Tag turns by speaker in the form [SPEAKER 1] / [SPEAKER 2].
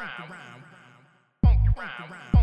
[SPEAKER 1] round, funk around,